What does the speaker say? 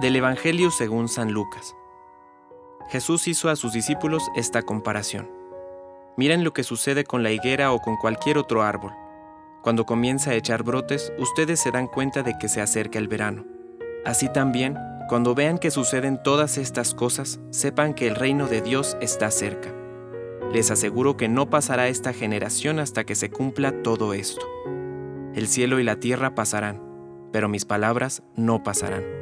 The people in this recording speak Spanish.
Del Evangelio según San Lucas. Jesús hizo a sus discípulos esta comparación. Miren lo que sucede con la higuera o con cualquier otro árbol. Cuando comienza a echar brotes, ustedes se dan cuenta de que se acerca el verano. Así también, cuando vean que suceden todas estas cosas, sepan que el reino de Dios está cerca. Les aseguro que no pasará esta generación hasta que se cumpla todo esto. El cielo y la tierra pasarán, pero mis palabras no pasarán.